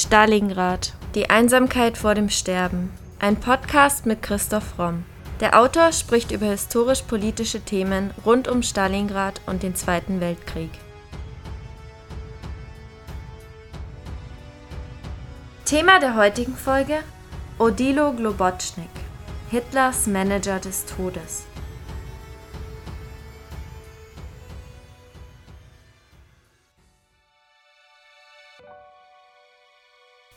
Stalingrad. Die Einsamkeit vor dem Sterben. Ein Podcast mit Christoph Romm. Der Autor spricht über historisch-politische Themen rund um Stalingrad und den Zweiten Weltkrieg. Thema der heutigen Folge: Odilo Globotschnik, Hitlers Manager des Todes.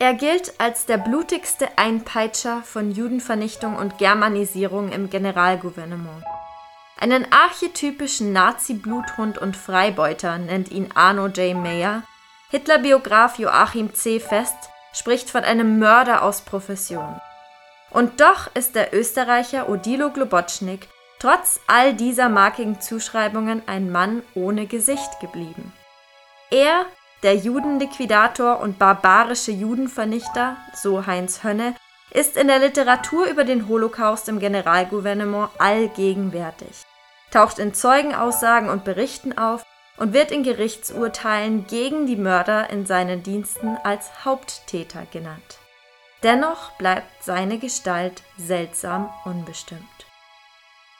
Er gilt als der blutigste Einpeitscher von Judenvernichtung und Germanisierung im Generalgouvernement. Einen archetypischen Nazi-Bluthund und Freibeuter nennt ihn Arno J. Mayer. Hitler-Biograf Joachim C. Fest spricht von einem Mörder aus Profession. Und doch ist der Österreicher Odilo Globotschnik trotz all dieser markigen Zuschreibungen ein Mann ohne Gesicht geblieben. Er der Judenliquidator und barbarische Judenvernichter, so Heinz Hönne, ist in der Literatur über den Holocaust im Generalgouvernement allgegenwärtig, taucht in Zeugenaussagen und Berichten auf und wird in Gerichtsurteilen gegen die Mörder in seinen Diensten als Haupttäter genannt. Dennoch bleibt seine Gestalt seltsam unbestimmt.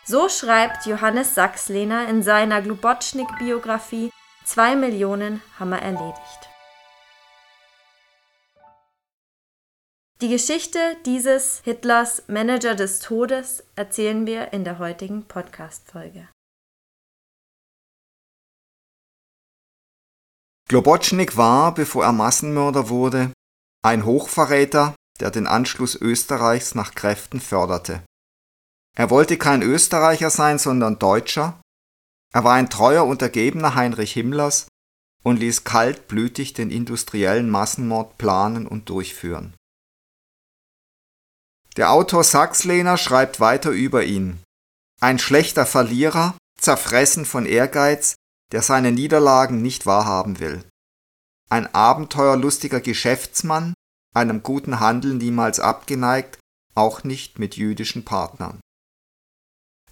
So schreibt Johannes Sachslehner in seiner Glubotschnik-Biografie Zwei Millionen haben wir erledigt. Die Geschichte dieses Hitlers Manager des Todes erzählen wir in der heutigen Podcast-Folge. Globotschnik war, bevor er Massenmörder wurde, ein Hochverräter, der den Anschluss Österreichs nach Kräften förderte. Er wollte kein Österreicher sein, sondern Deutscher er war ein treuer Untergebener Heinrich Himmlers und ließ kaltblütig den industriellen Massenmord planen und durchführen. Der Autor Sachslehner schreibt weiter über ihn. Ein schlechter Verlierer, zerfressen von Ehrgeiz, der seine Niederlagen nicht wahrhaben will. Ein abenteuerlustiger Geschäftsmann, einem guten Handel niemals abgeneigt, auch nicht mit jüdischen Partnern.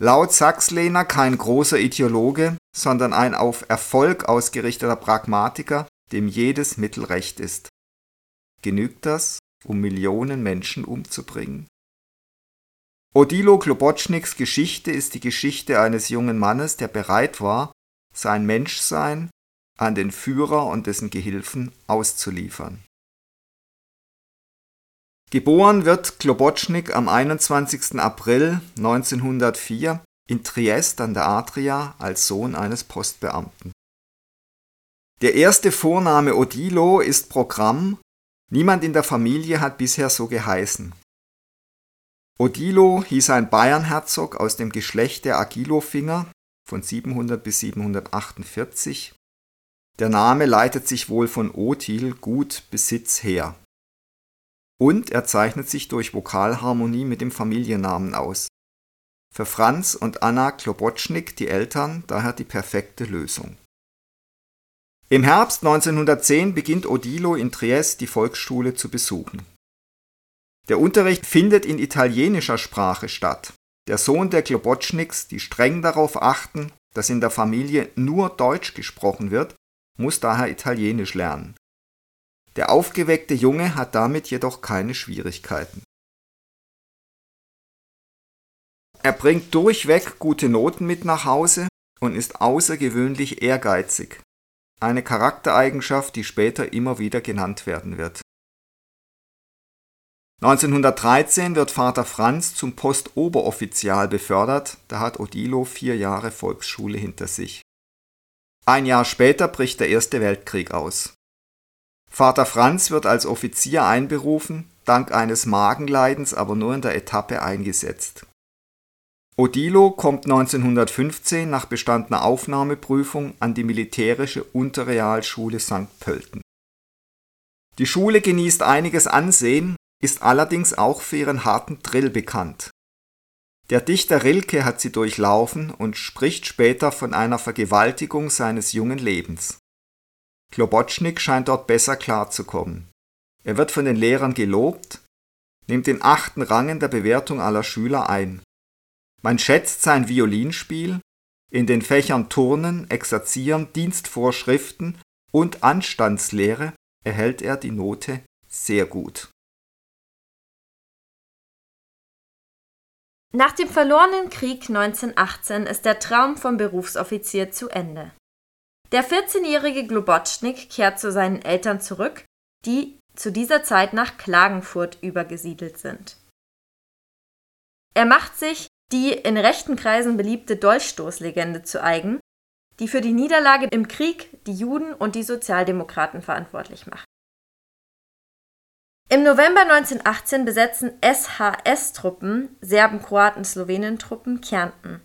Laut Sachslehner kein großer Ideologe, sondern ein auf Erfolg ausgerichteter Pragmatiker, dem jedes Mittel recht ist. Genügt das, um Millionen Menschen umzubringen? Odilo Klobotschniks Geschichte ist die Geschichte eines jungen Mannes, der bereit war, sein Menschsein an den Führer und dessen Gehilfen auszuliefern. Geboren wird Klobotschnik am 21. April 1904 in Triest an der Adria als Sohn eines Postbeamten. Der erste Vorname Odilo ist Programm, niemand in der Familie hat bisher so geheißen. Odilo hieß ein Bayernherzog aus dem Geschlecht der Agilofinger von 700 bis 748. Der Name leitet sich wohl von Otil, Gut, Besitz her und er zeichnet sich durch Vokalharmonie mit dem Familiennamen aus. Für Franz und Anna Klobotschnik, die Eltern, daher die perfekte Lösung. Im Herbst 1910 beginnt Odilo in Triest die Volksschule zu besuchen. Der Unterricht findet in italienischer Sprache statt. Der Sohn der Klobotschniks, die streng darauf achten, dass in der Familie nur Deutsch gesprochen wird, muss daher Italienisch lernen. Der aufgeweckte Junge hat damit jedoch keine Schwierigkeiten. Er bringt durchweg gute Noten mit nach Hause und ist außergewöhnlich ehrgeizig, eine Charaktereigenschaft, die später immer wieder genannt werden wird. 1913 wird Vater Franz zum Postoberoffizial befördert, da hat Odilo vier Jahre Volksschule hinter sich. Ein Jahr später bricht der Erste Weltkrieg aus. Vater Franz wird als Offizier einberufen, dank eines Magenleidens aber nur in der Etappe eingesetzt. Odilo kommt 1915 nach bestandener Aufnahmeprüfung an die militärische Unterrealschule St. Pölten. Die Schule genießt einiges Ansehen, ist allerdings auch für ihren harten Drill bekannt. Der Dichter Rilke hat sie durchlaufen und spricht später von einer Vergewaltigung seines jungen Lebens. Klobotschnik scheint dort besser klarzukommen. Er wird von den Lehrern gelobt, nimmt den achten Rang in der Bewertung aller Schüler ein. Man schätzt sein Violinspiel, in den Fächern Turnen, Exerzieren, Dienstvorschriften und Anstandslehre erhält er die Note sehr gut. Nach dem verlorenen Krieg 1918 ist der Traum vom Berufsoffizier zu Ende. Der 14-jährige Globotschnik kehrt zu seinen Eltern zurück, die zu dieser Zeit nach Klagenfurt übergesiedelt sind. Er macht sich die in rechten Kreisen beliebte Dolchstoßlegende zu eigen, die für die Niederlage im Krieg die Juden und die Sozialdemokraten verantwortlich macht. Im November 1918 besetzen SHS-Truppen, Serben, Kroaten, Slowenen-Truppen, Kärnten.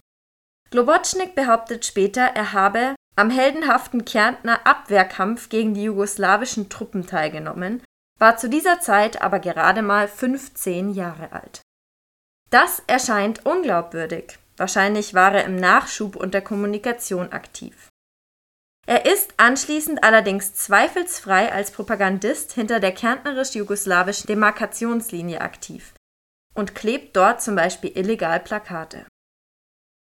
Globotschnik behauptet später, er habe am heldenhaften Kärntner Abwehrkampf gegen die jugoslawischen Truppen teilgenommen, war zu dieser Zeit aber gerade mal 15 Jahre alt. Das erscheint unglaubwürdig. Wahrscheinlich war er im Nachschub und der Kommunikation aktiv. Er ist anschließend allerdings zweifelsfrei als Propagandist hinter der kärntnerisch-jugoslawischen Demarkationslinie aktiv und klebt dort zum Beispiel illegal Plakate.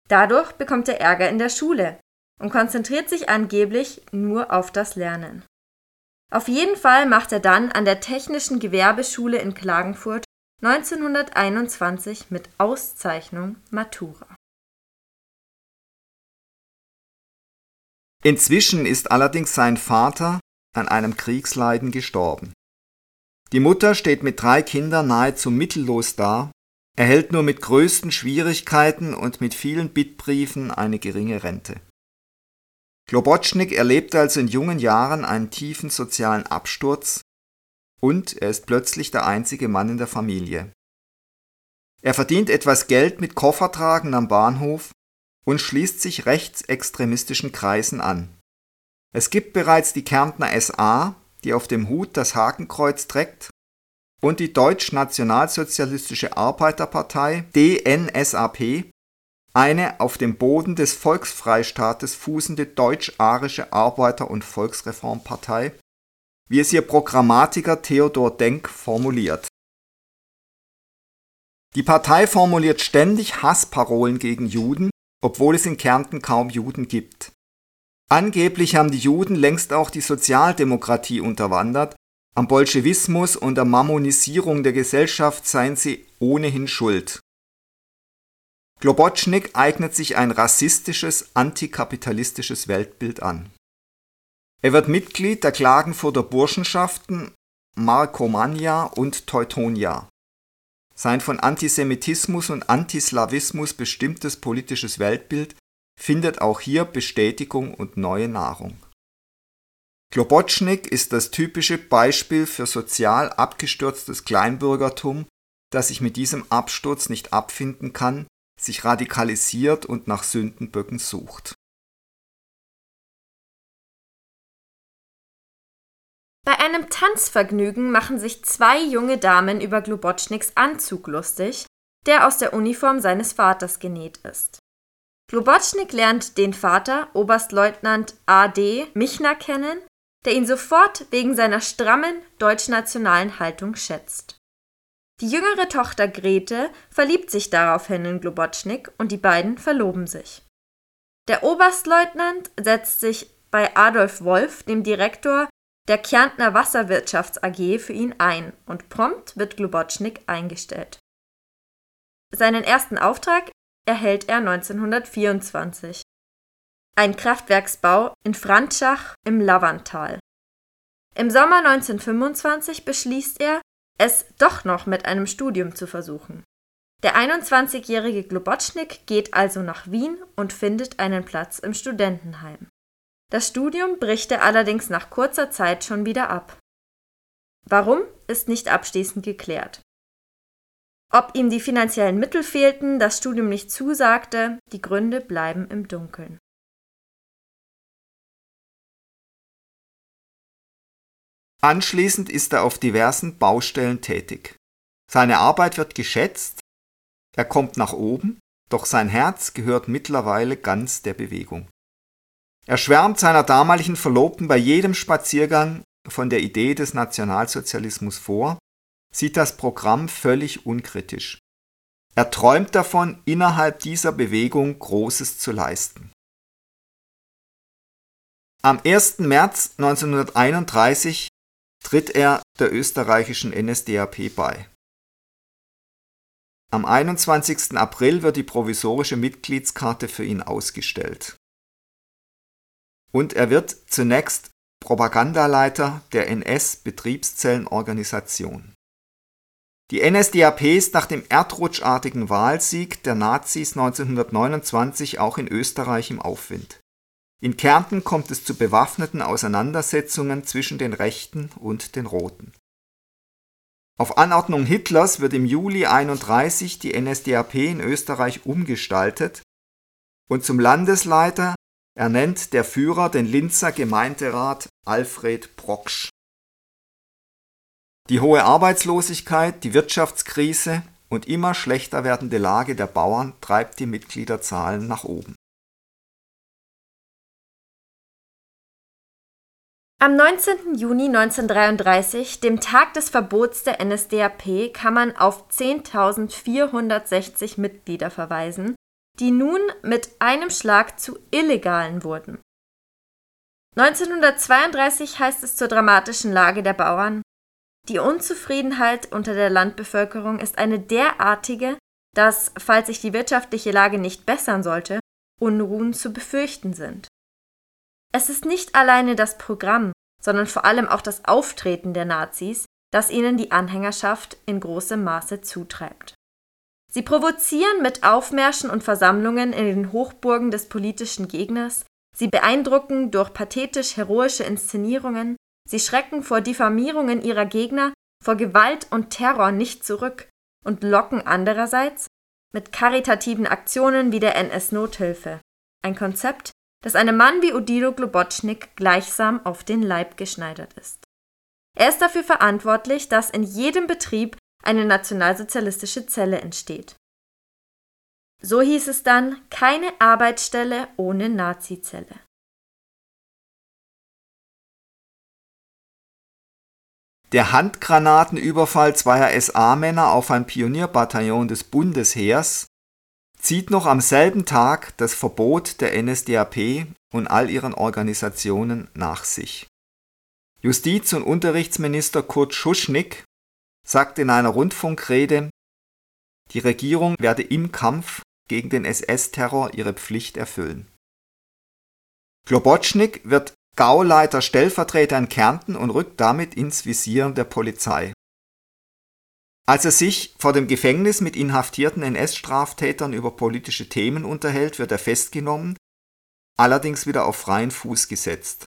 Dadurch bekommt er Ärger in der Schule und konzentriert sich angeblich nur auf das Lernen. Auf jeden Fall macht er dann an der Technischen Gewerbeschule in Klagenfurt 1921 mit Auszeichnung Matura. Inzwischen ist allerdings sein Vater an einem Kriegsleiden gestorben. Die Mutter steht mit drei Kindern nahezu mittellos da, erhält nur mit größten Schwierigkeiten und mit vielen Bittbriefen eine geringe Rente. Globotschnik erlebte also in jungen Jahren einen tiefen sozialen Absturz und er ist plötzlich der einzige Mann in der Familie. Er verdient etwas Geld mit Koffertragen am Bahnhof und schließt sich rechtsextremistischen Kreisen an. Es gibt bereits die Kärntner SA, die auf dem Hut das Hakenkreuz trägt, und die Deutsch-Nationalsozialistische Arbeiterpartei DNSAP, eine auf dem Boden des Volksfreistaates fußende deutsch-arische Arbeiter- und Volksreformpartei, wie es ihr Programmatiker Theodor Denk formuliert. Die Partei formuliert ständig Hassparolen gegen Juden obwohl es in Kärnten kaum Juden gibt. Angeblich haben die Juden längst auch die Sozialdemokratie unterwandert, am Bolschewismus und der Mammonisierung der Gesellschaft seien sie ohnehin schuld. Globotschnik eignet sich ein rassistisches, antikapitalistisches Weltbild an. Er wird Mitglied der Klagenfurter Burschenschaften Markomania und Teutonia. Sein von Antisemitismus und Antislawismus bestimmtes politisches Weltbild findet auch hier Bestätigung und neue Nahrung. Globotschnik ist das typische Beispiel für sozial abgestürztes Kleinbürgertum, das sich mit diesem Absturz nicht abfinden kann, sich radikalisiert und nach Sündenböcken sucht. Bei einem Tanzvergnügen machen sich zwei junge Damen über Globotschniks Anzug lustig, der aus der Uniform seines Vaters genäht ist. Globotschnik lernt den Vater, Oberstleutnant A.D. Michner, kennen, der ihn sofort wegen seiner strammen deutschnationalen Haltung schätzt. Die jüngere Tochter Grete verliebt sich daraufhin in Globotschnik und die beiden verloben sich. Der Oberstleutnant setzt sich bei Adolf Wolf, dem Direktor der Kärntner Wasserwirtschafts AG für ihn ein und prompt wird Globotschnik eingestellt. Seinen ersten Auftrag erhält er 1924. Ein Kraftwerksbau in Franschach im Lavantal. Im Sommer 1925 beschließt er, es doch noch mit einem Studium zu versuchen. Der 21-jährige Globotschnik geht also nach Wien und findet einen Platz im Studentenheim. Das Studium bricht er allerdings nach kurzer Zeit schon wieder ab. Warum, ist nicht abschließend geklärt. Ob ihm die finanziellen Mittel fehlten, das Studium nicht zusagte, die Gründe bleiben im Dunkeln. Anschließend ist er auf diversen Baustellen tätig. Seine Arbeit wird geschätzt, er kommt nach oben, doch sein Herz gehört mittlerweile ganz der Bewegung. Er schwärmt seiner damaligen Verlobten bei jedem Spaziergang von der Idee des Nationalsozialismus vor, sieht das Programm völlig unkritisch. Er träumt davon, innerhalb dieser Bewegung Großes zu leisten. Am 1. März 1931 tritt er der österreichischen NSDAP bei. Am 21. April wird die provisorische Mitgliedskarte für ihn ausgestellt. Und er wird zunächst Propagandaleiter der NS-Betriebszellenorganisation. Die NSDAP ist nach dem erdrutschartigen Wahlsieg der Nazis 1929 auch in Österreich im Aufwind. In Kärnten kommt es zu bewaffneten Auseinandersetzungen zwischen den Rechten und den Roten. Auf Anordnung Hitlers wird im Juli 31 die NSDAP in Österreich umgestaltet und zum Landesleiter ernennt der Führer den Linzer Gemeinderat Alfred Proksch. Die hohe Arbeitslosigkeit, die Wirtschaftskrise und immer schlechter werdende Lage der Bauern treibt die Mitgliederzahlen nach oben. Am 19. Juni 1933, dem Tag des Verbots der NSDAP, kann man auf 10.460 Mitglieder verweisen, die nun mit einem Schlag zu Illegalen wurden. 1932 heißt es zur dramatischen Lage der Bauern, die Unzufriedenheit unter der Landbevölkerung ist eine derartige, dass, falls sich die wirtschaftliche Lage nicht bessern sollte, Unruhen zu befürchten sind. Es ist nicht alleine das Programm, sondern vor allem auch das Auftreten der Nazis, das ihnen die Anhängerschaft in großem Maße zutreibt. Sie provozieren mit Aufmärschen und Versammlungen in den Hochburgen des politischen Gegners, sie beeindrucken durch pathetisch-heroische Inszenierungen, sie schrecken vor Diffamierungen ihrer Gegner, vor Gewalt und Terror nicht zurück und locken andererseits mit karitativen Aktionen wie der NS-Nothilfe. Ein Konzept, das einem Mann wie Odilo Globotschnik gleichsam auf den Leib geschneidert ist. Er ist dafür verantwortlich, dass in jedem Betrieb eine nationalsozialistische Zelle entsteht. So hieß es dann keine Arbeitsstelle ohne Nazizelle. Der Handgranatenüberfall zweier SA-Männer auf ein Pionierbataillon des Bundesheers zieht noch am selben Tag das Verbot der NSDAP und all ihren Organisationen nach sich. Justiz- und Unterrichtsminister Kurt Schuschnigg sagt in einer Rundfunkrede, die Regierung werde im Kampf gegen den SS-Terror ihre Pflicht erfüllen. Globotschnik wird Gauleiter Stellvertreter in Kärnten und rückt damit ins Visier der Polizei. Als er sich vor dem Gefängnis mit inhaftierten NS-Straftätern über politische Themen unterhält, wird er festgenommen, allerdings wieder auf freien Fuß gesetzt.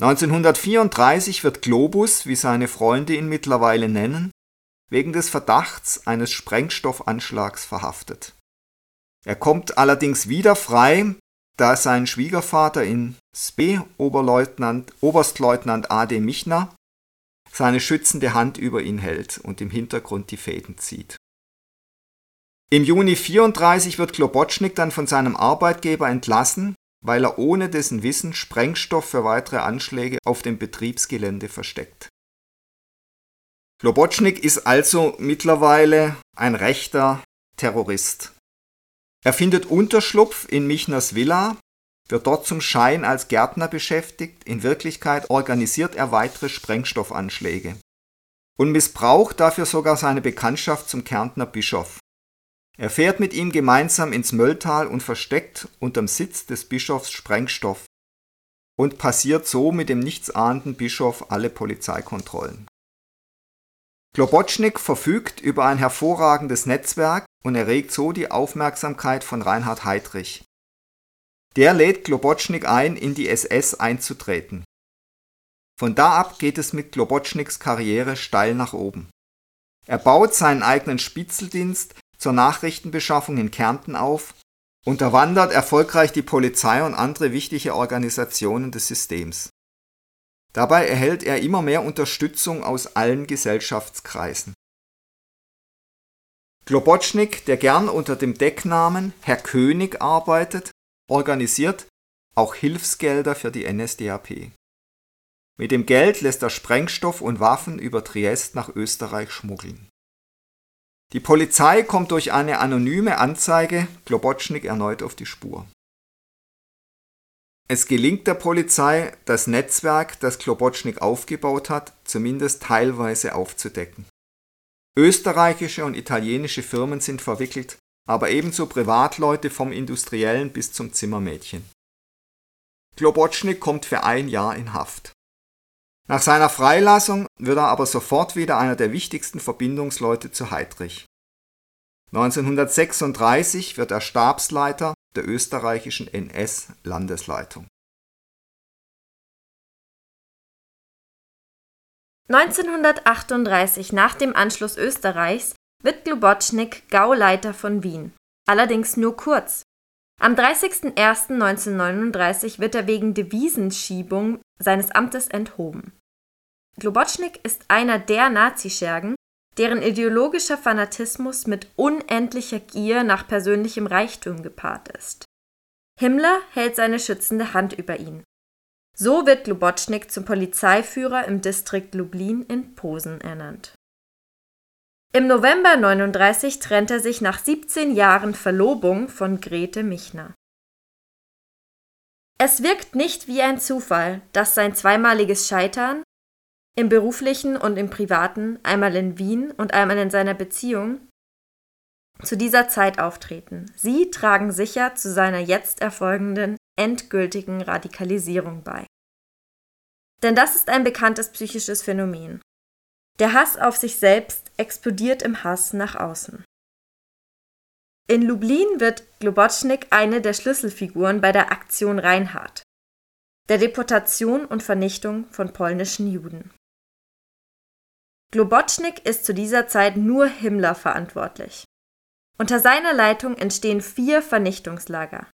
1934 wird Globus, wie seine Freunde ihn mittlerweile nennen, wegen des Verdachts eines Sprengstoffanschlags verhaftet. Er kommt allerdings wieder frei, da sein Schwiegervater in Spe, Oberleutnant, Oberstleutnant A.D. Michner, seine schützende Hand über ihn hält und im Hintergrund die Fäden zieht. Im Juni 34 wird Klobotschnik dann von seinem Arbeitgeber entlassen, weil er ohne dessen Wissen Sprengstoff für weitere Anschläge auf dem Betriebsgelände versteckt. Klobotschnik ist also mittlerweile ein rechter Terrorist. Er findet Unterschlupf in Michners Villa, wird dort zum Schein als Gärtner beschäftigt, in Wirklichkeit organisiert er weitere Sprengstoffanschläge und missbraucht dafür sogar seine Bekanntschaft zum Kärntner Bischof. Er fährt mit ihm gemeinsam ins Mölltal und versteckt unterm Sitz des Bischofs Sprengstoff und passiert so mit dem nichtsahnenden Bischof alle Polizeikontrollen. Globotschnik verfügt über ein hervorragendes Netzwerk und erregt so die Aufmerksamkeit von Reinhard Heydrich. Der lädt Globotschnik ein, in die SS einzutreten. Von da ab geht es mit Globotschniks Karriere steil nach oben. Er baut seinen eigenen Spitzeldienst zur Nachrichtenbeschaffung in Kärnten auf, unterwandert erfolgreich die Polizei und andere wichtige Organisationen des Systems. Dabei erhält er immer mehr Unterstützung aus allen Gesellschaftskreisen. Globotschnik, der gern unter dem Decknamen Herr König arbeitet, organisiert auch Hilfsgelder für die NSDAP. Mit dem Geld lässt er Sprengstoff und Waffen über Triest nach Österreich schmuggeln. Die Polizei kommt durch eine anonyme Anzeige Globotschnik erneut auf die Spur. Es gelingt der Polizei, das Netzwerk, das Klobotschnik aufgebaut hat, zumindest teilweise aufzudecken. Österreichische und italienische Firmen sind verwickelt, aber ebenso Privatleute vom Industriellen bis zum Zimmermädchen. Klobotschnik kommt für ein Jahr in Haft. Nach seiner Freilassung wird er aber sofort wieder einer der wichtigsten Verbindungsleute zu Heydrich. 1936 wird er Stabsleiter der österreichischen NS-Landesleitung. 1938, nach dem Anschluss Österreichs, wird Glubotschnik Gauleiter von Wien, allerdings nur kurz. Am 30.01.1939 wird er wegen Devisenschiebung seines Amtes enthoben. Glubotschnik ist einer der Nazischergen, deren ideologischer Fanatismus mit unendlicher Gier nach persönlichem Reichtum gepaart ist. Himmler hält seine schützende Hand über ihn. So wird Glubotschnik zum Polizeiführer im Distrikt Lublin in Posen ernannt. Im November 39 trennt er sich nach 17 Jahren Verlobung von Grete Michner. Es wirkt nicht wie ein Zufall, dass sein zweimaliges Scheitern im beruflichen und im privaten, einmal in Wien und einmal in seiner Beziehung, zu dieser Zeit auftreten. Sie tragen sicher zu seiner jetzt erfolgenden endgültigen Radikalisierung bei. Denn das ist ein bekanntes psychisches Phänomen. Der Hass auf sich selbst explodiert im Hass nach außen. In Lublin wird Globotschnik eine der Schlüsselfiguren bei der Aktion Reinhardt, der Deportation und Vernichtung von polnischen Juden. Globotschnik ist zu dieser Zeit nur Himmler verantwortlich. Unter seiner Leitung entstehen vier Vernichtungslager: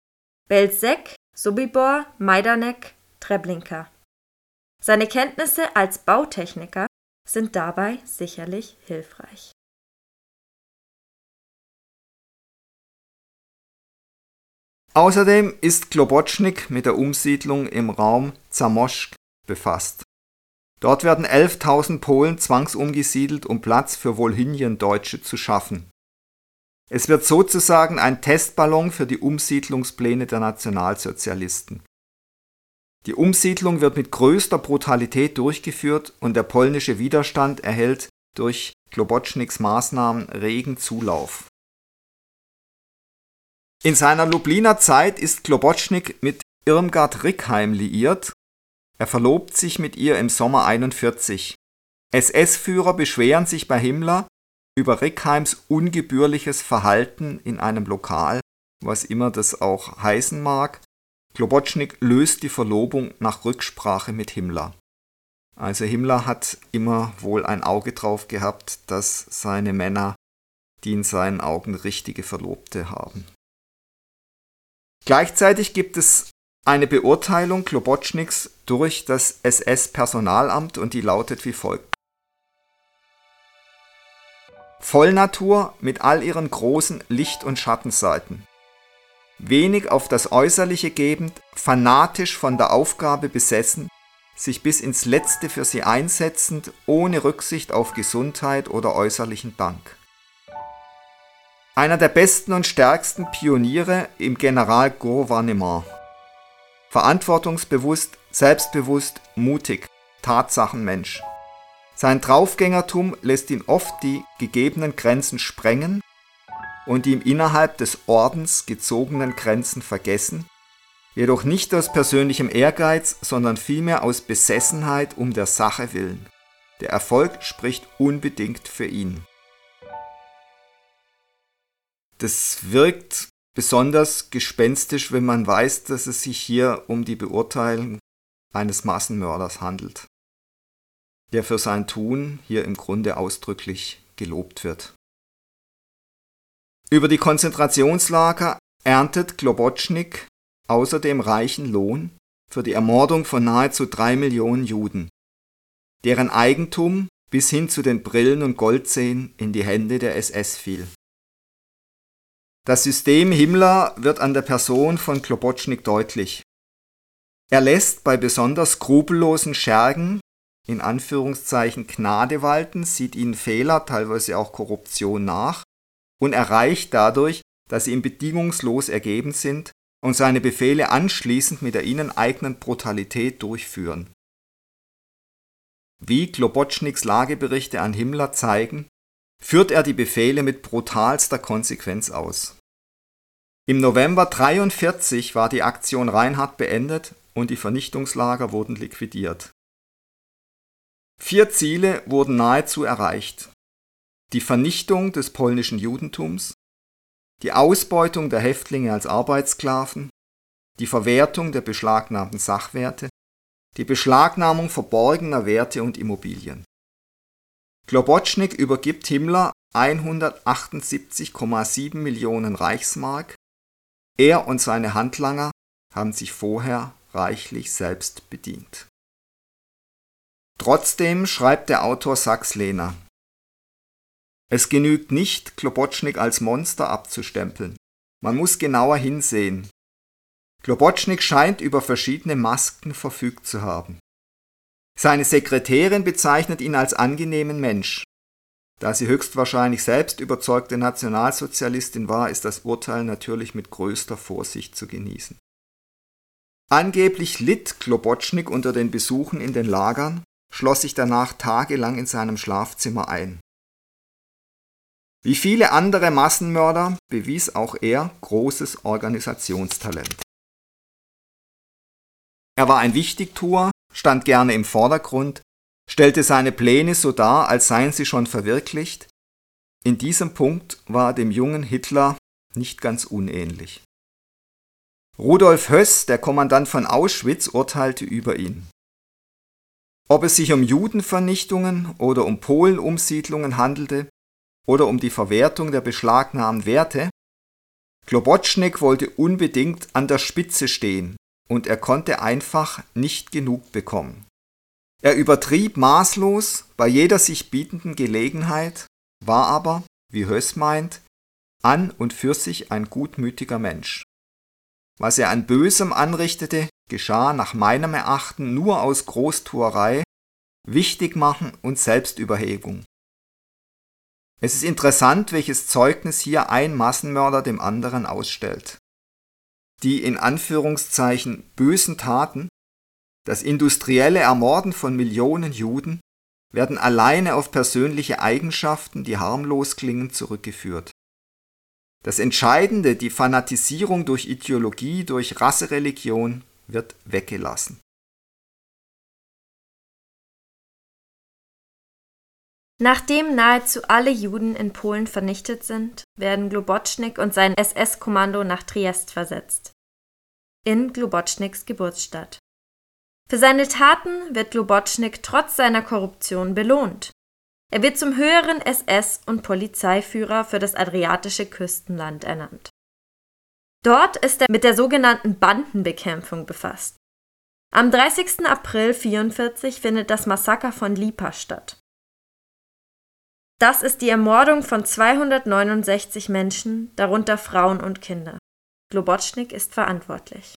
Belzec, Sobibor, Majdanek, Treblinka. Seine Kenntnisse als Bautechniker sind dabei sicherlich hilfreich. Außerdem ist Globotschnik mit der Umsiedlung im Raum Zamoschk befasst. Dort werden 11.000 Polen zwangsumgesiedelt, um Platz für Wolhyniendeutsche zu schaffen. Es wird sozusagen ein Testballon für die Umsiedlungspläne der Nationalsozialisten. Die Umsiedlung wird mit größter Brutalität durchgeführt und der polnische Widerstand erhält durch Globotschniks Maßnahmen regen Zulauf. In seiner Lubliner Zeit ist Globotschnik mit Irmgard Rickheim liiert er verlobt sich mit ihr im Sommer 41. SS-Führer beschweren sich bei Himmler über Rickheims ungebührliches Verhalten in einem Lokal, was immer das auch heißen mag. Globotschnik löst die Verlobung nach Rücksprache mit Himmler. Also Himmler hat immer wohl ein Auge drauf gehabt, dass seine Männer die in seinen Augen richtige Verlobte haben. Gleichzeitig gibt es eine Beurteilung Klobotschniks durch das SS-Personalamt und die lautet wie folgt. Vollnatur mit all ihren großen Licht- und Schattenseiten. Wenig auf das Äußerliche gebend, fanatisch von der Aufgabe besessen, sich bis ins Letzte für sie einsetzend, ohne Rücksicht auf Gesundheit oder äußerlichen Dank. Einer der besten und stärksten Pioniere im Generalgouvernement verantwortungsbewusst, selbstbewusst, mutig, Tatsachenmensch. Sein Draufgängertum lässt ihn oft die gegebenen Grenzen sprengen und die im innerhalb des Ordens gezogenen Grenzen vergessen, jedoch nicht aus persönlichem Ehrgeiz, sondern vielmehr aus Besessenheit um der Sache willen. Der Erfolg spricht unbedingt für ihn. Das wirkt besonders gespenstisch, wenn man weiß, dass es sich hier um die Beurteilung eines Massenmörders handelt, der für sein Tun hier im Grunde ausdrücklich gelobt wird. Über die Konzentrationslager erntet Globotschnik außerdem reichen Lohn für die Ermordung von nahezu drei Millionen Juden, deren Eigentum bis hin zu den Brillen und Goldzähnen in die Hände der SS fiel. Das System Himmler wird an der Person von Klobotschnik deutlich. Er lässt bei besonders skrupellosen Schergen in Anführungszeichen Gnade walten, sieht ihnen Fehler, teilweise auch Korruption nach und erreicht dadurch, dass sie ihm bedingungslos ergeben sind und seine Befehle anschließend mit der ihnen eigenen Brutalität durchführen. Wie Globotschniks Lageberichte an Himmler zeigen, führt er die Befehle mit brutalster Konsequenz aus. Im November 1943 war die Aktion Reinhard beendet und die Vernichtungslager wurden liquidiert. Vier Ziele wurden nahezu erreicht. Die Vernichtung des polnischen Judentums, die Ausbeutung der Häftlinge als Arbeitssklaven, die Verwertung der beschlagnahmten Sachwerte, die Beschlagnahmung verborgener Werte und Immobilien. Globotschnik übergibt Himmler 178,7 Millionen Reichsmark. Er und seine Handlanger haben sich vorher reichlich selbst bedient. Trotzdem schreibt der Autor Sachs Lehner, es genügt nicht, Klobotschnik als Monster abzustempeln. Man muss genauer hinsehen. Klobotschnik scheint über verschiedene Masken verfügt zu haben. Seine Sekretärin bezeichnet ihn als angenehmen Mensch. Da sie höchstwahrscheinlich selbst überzeugte Nationalsozialistin war, ist das Urteil natürlich mit größter Vorsicht zu genießen. Angeblich litt Klobotschnik unter den Besuchen in den Lagern, schloss sich danach tagelang in seinem Schlafzimmer ein. Wie viele andere Massenmörder bewies auch er großes Organisationstalent. Er war ein Wichtigtuer, stand gerne im Vordergrund, stellte seine Pläne so dar, als seien sie schon verwirklicht. In diesem Punkt war er dem jungen Hitler nicht ganz unähnlich. Rudolf Höss, der Kommandant von Auschwitz, urteilte über ihn. Ob es sich um Judenvernichtungen oder um Polenumsiedlungen handelte, oder um die Verwertung der beschlagnahmten Werte, Globotschnik wollte unbedingt an der Spitze stehen und er konnte einfach nicht genug bekommen. Er übertrieb maßlos bei jeder sich bietenden Gelegenheit, war aber, wie Höss meint, an und für sich ein gutmütiger Mensch. Was er an Bösem anrichtete, geschah nach meinem Erachten nur aus Großtuerei, Wichtigmachen und Selbstüberhebung. Es ist interessant, welches Zeugnis hier ein Massenmörder dem anderen ausstellt. Die in Anführungszeichen bösen Taten, das industrielle Ermorden von Millionen Juden, werden alleine auf persönliche Eigenschaften, die harmlos klingen, zurückgeführt. Das Entscheidende, die Fanatisierung durch Ideologie, durch Rassereligion, wird weggelassen. Nachdem nahezu alle Juden in Polen vernichtet sind, werden Globotschnik und sein SS-Kommando nach Triest versetzt. In Globotschniks Geburtsstadt. Für seine Taten wird Globotschnik trotz seiner Korruption belohnt. Er wird zum höheren SS- und Polizeiführer für das adriatische Küstenland ernannt. Dort ist er mit der sogenannten Bandenbekämpfung befasst. Am 30. April 1944 findet das Massaker von Lipa statt. Das ist die Ermordung von 269 Menschen, darunter Frauen und Kinder. Globotschnik ist verantwortlich.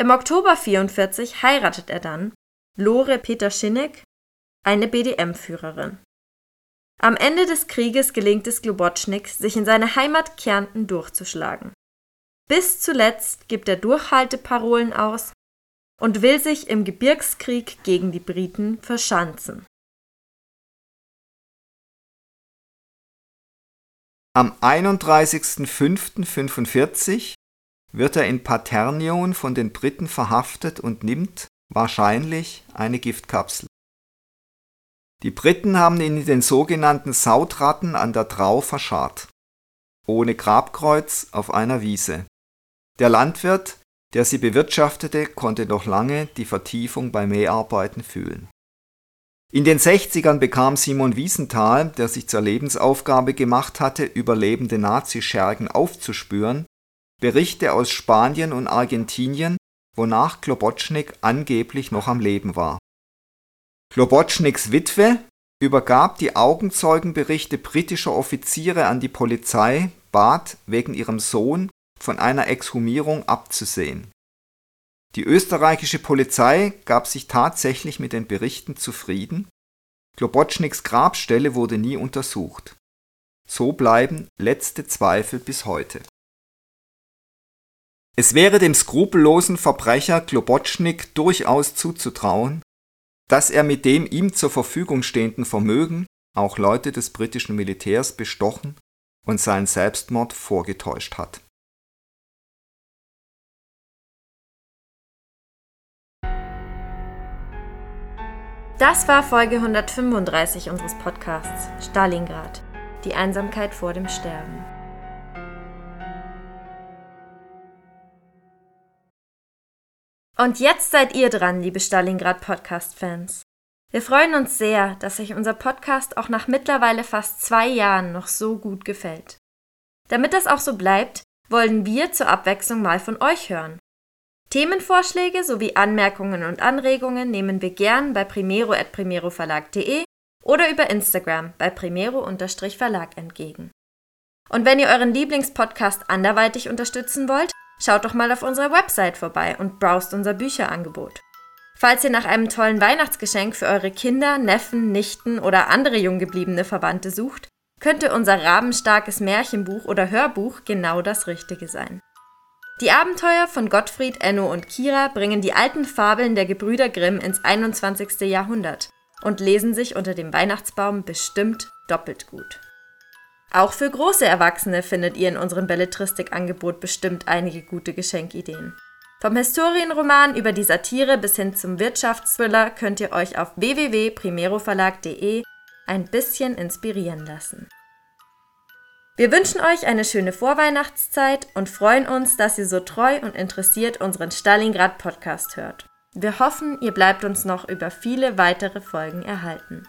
Im Oktober 44 heiratet er dann Lore Peter Schinneck, eine BDM-Führerin. Am Ende des Krieges gelingt es Globotschnik, sich in seine Heimat Kärnten durchzuschlagen. Bis zuletzt gibt er Durchhalteparolen aus und will sich im Gebirgskrieg gegen die Briten verschanzen. Am 31.05.45 wird er in Paternion von den Briten verhaftet und nimmt wahrscheinlich eine Giftkapsel. Die Briten haben ihn in den sogenannten Sautratten an der Drau verscharrt. Ohne Grabkreuz auf einer Wiese. Der Landwirt, der sie bewirtschaftete, konnte noch lange die Vertiefung bei Mäharbeiten fühlen. In den 60ern bekam Simon Wiesenthal, der sich zur Lebensaufgabe gemacht hatte, überlebende Nazischergen aufzuspüren, Berichte aus Spanien und Argentinien, wonach Klobotschnik angeblich noch am Leben war. Klobotschniks Witwe übergab die Augenzeugenberichte britischer Offiziere an die Polizei, bat, wegen ihrem Sohn von einer Exhumierung abzusehen die österreichische Polizei gab sich tatsächlich mit den Berichten zufrieden, Globotschniks Grabstelle wurde nie untersucht. So bleiben letzte Zweifel bis heute Es wäre dem skrupellosen Verbrecher Globotschnik durchaus zuzutrauen, dass er mit dem ihm zur Verfügung stehenden Vermögen auch Leute des britischen Militärs bestochen und seinen Selbstmord vorgetäuscht hat. Das war Folge 135 unseres Podcasts Stalingrad. Die Einsamkeit vor dem Sterben. Und jetzt seid ihr dran, liebe Stalingrad Podcast-Fans. Wir freuen uns sehr, dass euch unser Podcast auch nach mittlerweile fast zwei Jahren noch so gut gefällt. Damit das auch so bleibt, wollen wir zur Abwechslung mal von euch hören. Themenvorschläge sowie Anmerkungen und Anregungen nehmen wir gern bei primero.primeroverlag.de oder über Instagram bei primero-verlag entgegen. Und wenn ihr euren Lieblingspodcast anderweitig unterstützen wollt, Schaut doch mal auf unserer Website vorbei und browst unser Bücherangebot. Falls ihr nach einem tollen Weihnachtsgeschenk für eure Kinder, Neffen, Nichten oder andere junggebliebene Verwandte sucht, könnte unser rabenstarkes Märchenbuch oder Hörbuch genau das Richtige sein. Die Abenteuer von Gottfried, Enno und Kira bringen die alten Fabeln der Gebrüder Grimm ins 21. Jahrhundert und lesen sich unter dem Weihnachtsbaum bestimmt doppelt gut. Auch für große Erwachsene findet ihr in unserem Belletristikangebot bestimmt einige gute Geschenkideen. Vom Historienroman über die Satire bis hin zum Wirtschaftsthriller könnt ihr euch auf www.primeroverlag.de ein bisschen inspirieren lassen. Wir wünschen euch eine schöne Vorweihnachtszeit und freuen uns, dass ihr so treu und interessiert unseren Stalingrad Podcast hört. Wir hoffen, ihr bleibt uns noch über viele weitere Folgen erhalten.